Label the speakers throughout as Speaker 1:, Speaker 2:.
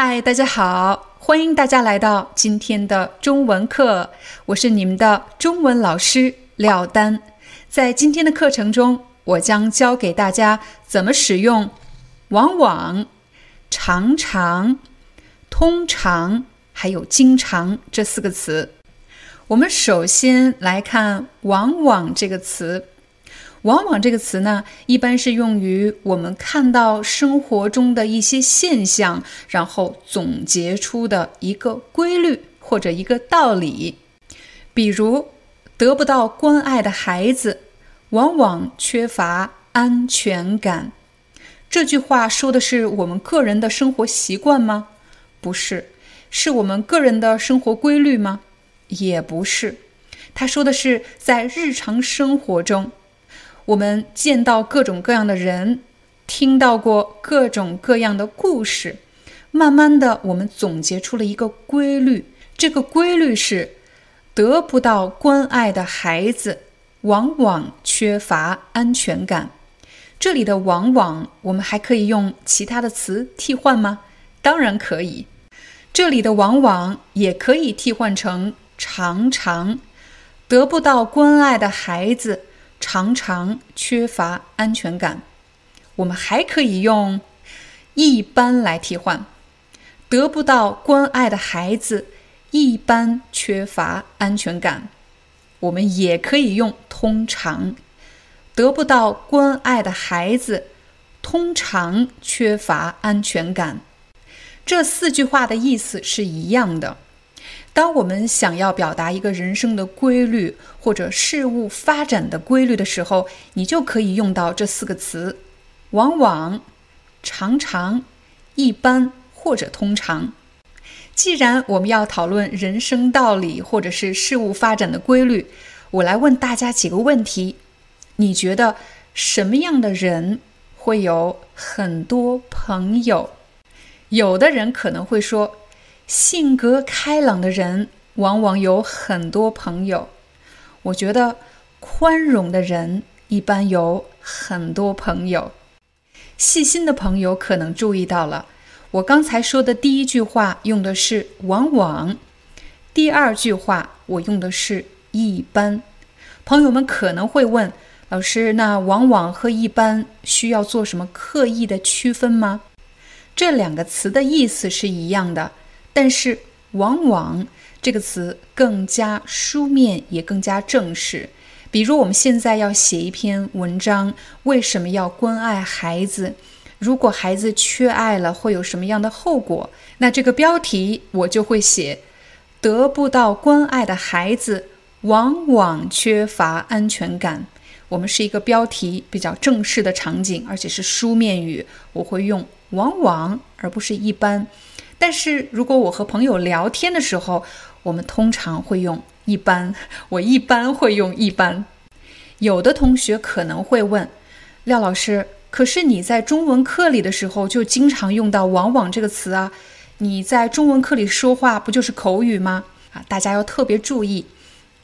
Speaker 1: 嗨，大家好，欢迎大家来到今天的中文课，我是你们的中文老师廖丹。在今天的课程中，我将教给大家怎么使用“往往”、“常常”、“通常”还有“经常”这四个词。我们首先来看“往往”这个词。往往这个词呢，一般是用于我们看到生活中的一些现象，然后总结出的一个规律或者一个道理。比如，得不到关爱的孩子，往往缺乏安全感。这句话说的是我们个人的生活习惯吗？不是。是我们个人的生活规律吗？也不是。他说的是在日常生活中。我们见到各种各样的人，听到过各种各样的故事，慢慢的，我们总结出了一个规律。这个规律是，得不到关爱的孩子，往往缺乏安全感。这里的“往往”，我们还可以用其他的词替换吗？当然可以。这里的“往往”也可以替换成“常常”，得不到关爱的孩子。常常缺乏安全感，我们还可以用“一般”来替换。得不到关爱的孩子一般缺乏安全感，我们也可以用“通常”。得不到关爱的孩子通常缺乏安全感。这四句话的意思是一样的。当我们想要表达一个人生的规律或者事物发展的规律的时候，你就可以用到这四个词：往往、常常、一般或者通常。既然我们要讨论人生道理或者是事物发展的规律，我来问大家几个问题：你觉得什么样的人会有很多朋友？有的人可能会说。性格开朗的人往往有很多朋友。我觉得宽容的人一般有很多朋友。细心的朋友可能注意到了，我刚才说的第一句话用的是“往往”，第二句话我用的是一般。朋友们可能会问老师：“那往往和一般需要做什么刻意的区分吗？”这两个词的意思是一样的。但是，往往这个词更加书面，也更加正式。比如，我们现在要写一篇文章，为什么要关爱孩子？如果孩子缺爱了，会有什么样的后果？那这个标题我就会写：得不到关爱的孩子往往缺乏安全感。我们是一个标题比较正式的场景，而且是书面语，我会用往往，而不是一般。但是如果我和朋友聊天的时候，我们通常会用一般，我一般会用一般。有的同学可能会问，廖老师，可是你在中文课里的时候就经常用到“往往”这个词啊？你在中文课里说话不就是口语吗？啊，大家要特别注意，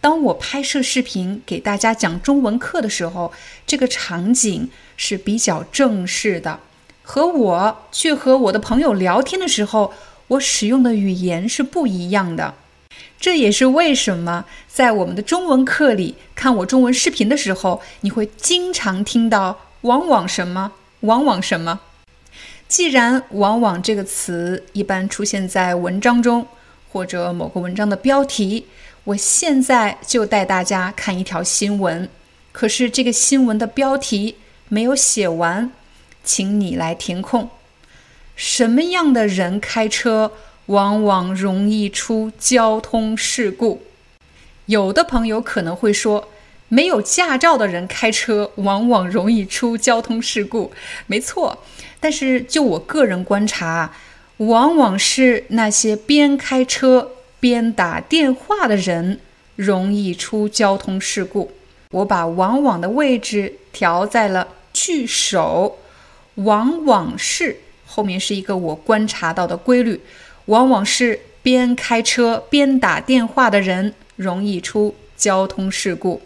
Speaker 1: 当我拍摄视频给大家讲中文课的时候，这个场景是比较正式的。和我去和我的朋友聊天的时候，我使用的语言是不一样的。这也是为什么在我们的中文课里看我中文视频的时候，你会经常听到“往往什么，往往什么”。既然“往往”这个词一般出现在文章中或者某个文章的标题，我现在就带大家看一条新闻。可是这个新闻的标题没有写完。请你来填空。什么样的人开车往往容易出交通事故？有的朋友可能会说，没有驾照的人开车往往容易出交通事故。没错，但是就我个人观察，往往是那些边开车边打电话的人容易出交通事故。我把“往往”的位置调在了句首，往往是后面是一个我观察到的规律，往往是边开车边打电话的人容易出交通事故。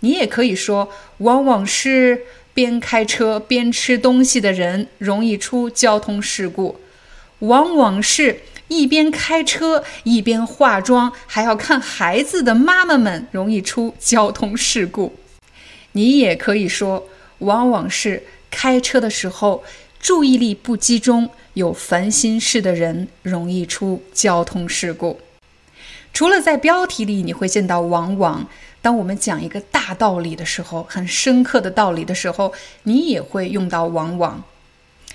Speaker 1: 你也可以说，往往是边开车边吃东西的人容易出交通事故，往往是。一边开车一边化妆还要看孩子的妈妈们容易出交通事故。你也可以说，往往是开车的时候注意力不集中、有烦心事的人容易出交通事故。除了在标题里你会见到“往往”，当我们讲一个大道理的时候，很深刻的道理的时候，你也会用到“往往”，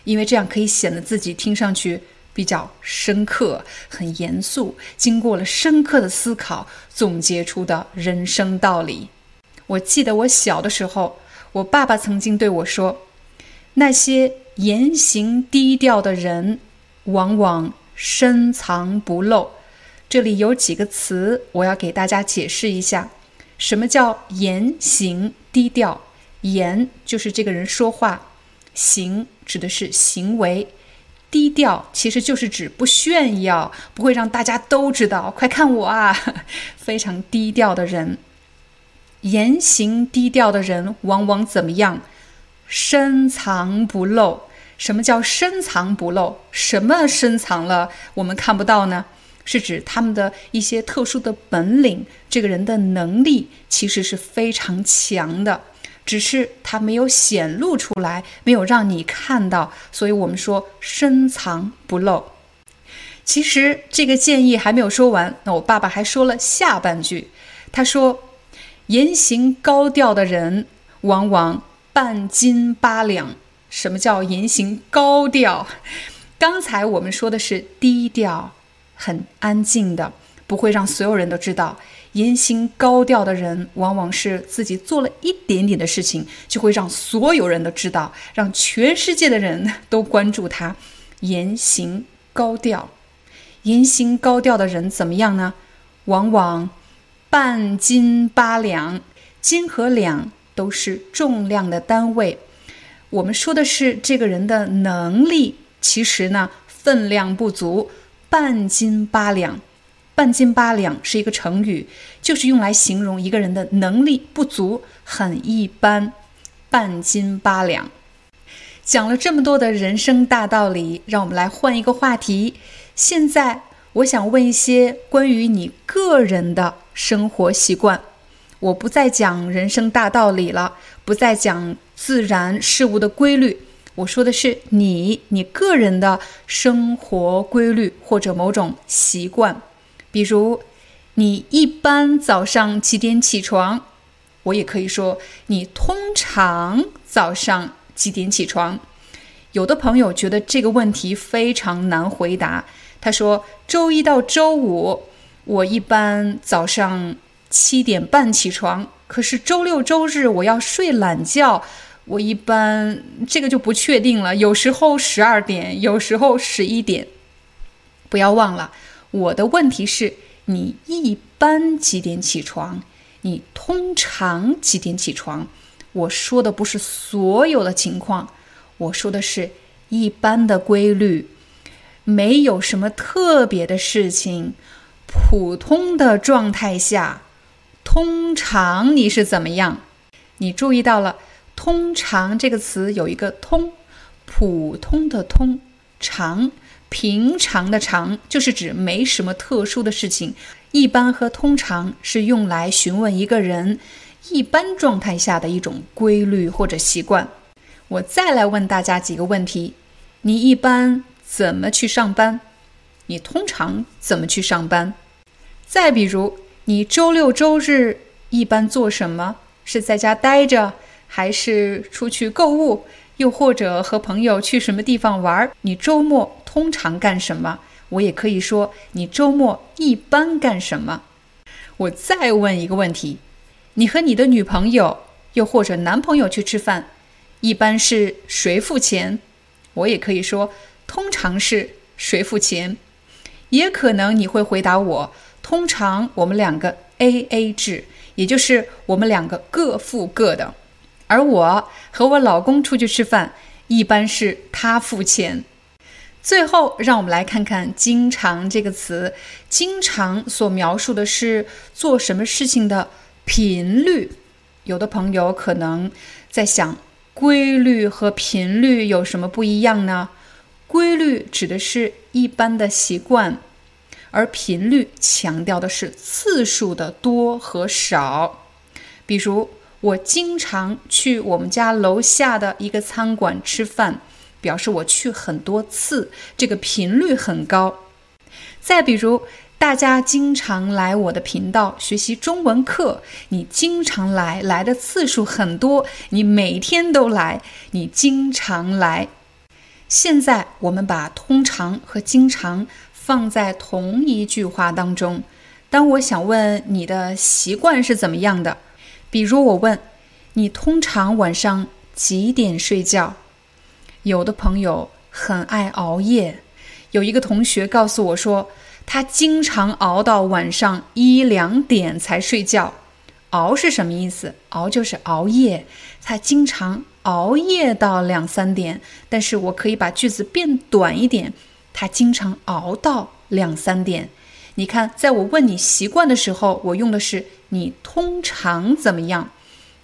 Speaker 1: 因为这样可以显得自己听上去。比较深刻，很严肃，经过了深刻的思考总结出的人生道理。我记得我小的时候，我爸爸曾经对我说：“那些言行低调的人，往往深藏不露。”这里有几个词，我要给大家解释一下：什么叫言行低调？言就是这个人说话，行指的是行为。低调其实就是指不炫耀，不会让大家都知道。快看我啊，非常低调的人，言行低调的人往往怎么样？深藏不露。什么叫深藏不露？什么深藏了我们看不到呢？是指他们的一些特殊的本领，这个人的能力其实是非常强的。只是他没有显露出来，没有让你看到，所以我们说深藏不露。其实这个建议还没有说完，那我爸爸还说了下半句，他说：“言行高调的人，往往半斤八两。”什么叫言行高调？刚才我们说的是低调，很安静的，不会让所有人都知道。言行高调的人，往往是自己做了一点点的事情，就会让所有人都知道，让全世界的人都关注他。言行高调，言行高调的人怎么样呢？往往半斤八两，斤和两都是重量的单位。我们说的是这个人的能力，其实呢分量不足，半斤八两。半斤八两是一个成语，就是用来形容一个人的能力不足，很一般。半斤八两，讲了这么多的人生大道理，让我们来换一个话题。现在我想问一些关于你个人的生活习惯。我不再讲人生大道理了，不再讲自然事物的规律。我说的是你，你个人的生活规律或者某种习惯。比如，你一般早上几点起床？我也可以说，你通常早上几点起床？有的朋友觉得这个问题非常难回答。他说：周一到周五，我一般早上七点半起床。可是周六周日我要睡懒觉，我一般这个就不确定了。有时候十二点，有时候十一点。不要忘了。我的问题是：你一般几点起床？你通常几点起床？我说的不是所有的情况，我说的是一般的规律，没有什么特别的事情。普通的状态下，通常你是怎么样？你注意到了“通常”这个词有一个“通”，普通的“通”，常。平常的常就是指没什么特殊的事情，一般和通常是用来询问一个人一般状态下的一种规律或者习惯。我再来问大家几个问题：你一般怎么去上班？你通常怎么去上班？再比如，你周六周日一般做什么？是在家待着，还是出去购物？又或者和朋友去什么地方玩？你周末通常干什么？我也可以说你周末一般干什么。我再问一个问题：你和你的女朋友又或者男朋友去吃饭，一般是谁付钱？我也可以说，通常是谁付钱？也可能你会回答我，通常我们两个 A A 制，也就是我们两个各付各的。而我和我老公出去吃饭，一般是他付钱。最后，让我们来看看“经常”这个词。经常所描述的是做什么事情的频率。有的朋友可能在想，规律和频率有什么不一样呢？规律指的是一般的习惯，而频率强调的是次数的多和少。比如，我经常去我们家楼下的一个餐馆吃饭。表示我去很多次，这个频率很高。再比如，大家经常来我的频道学习中文课，你经常来，来的次数很多，你每天都来，你经常来。现在我们把通常和经常放在同一句话当中。当我想问你的习惯是怎么样的，比如我问你通常晚上几点睡觉？有的朋友很爱熬夜，有一个同学告诉我说，他经常熬到晚上一两点才睡觉。熬是什么意思？熬就是熬夜，他经常熬夜到两三点。但是我可以把句子变短一点，他经常熬到两三点。你看，在我问你习惯的时候，我用的是你通常怎么样？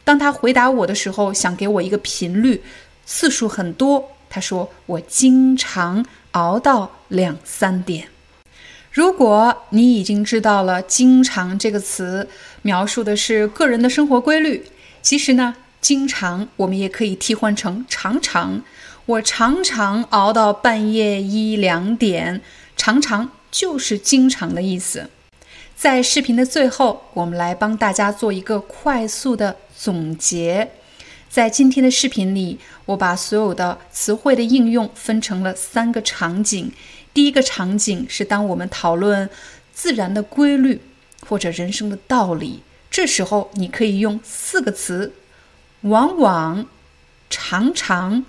Speaker 1: 当他回答我的时候，想给我一个频率。次数很多，他说我经常熬到两三点。如果你已经知道了“经常”这个词描述的是个人的生活规律，其实呢，经常我们也可以替换成常常。我常常熬到半夜一两点，常常就是经常的意思。在视频的最后，我们来帮大家做一个快速的总结。在今天的视频里，我把所有的词汇的应用分成了三个场景。第一个场景是当我们讨论自然的规律或者人生的道理，这时候你可以用四个词：往往、常常、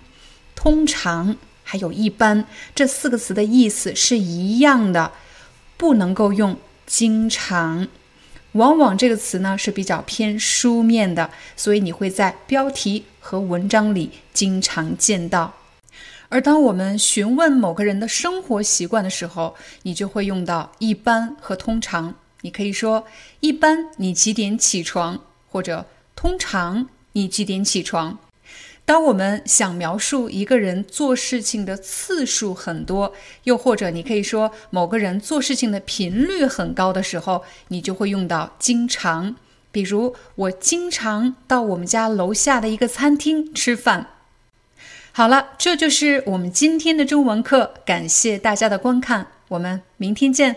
Speaker 1: 通常，还有一般。这四个词的意思是一样的，不能够用经常。往往这个词呢是比较偏书面的，所以你会在标题和文章里经常见到。而当我们询问某个人的生活习惯的时候，你就会用到一般和通常。你可以说：一般你几点起床？或者通常你几点起床？当我们想描述一个人做事情的次数很多，又或者你可以说某个人做事情的频率很高的时候，你就会用到经常。比如，我经常到我们家楼下的一个餐厅吃饭。好了，这就是我们今天的中文课，感谢大家的观看，我们明天见。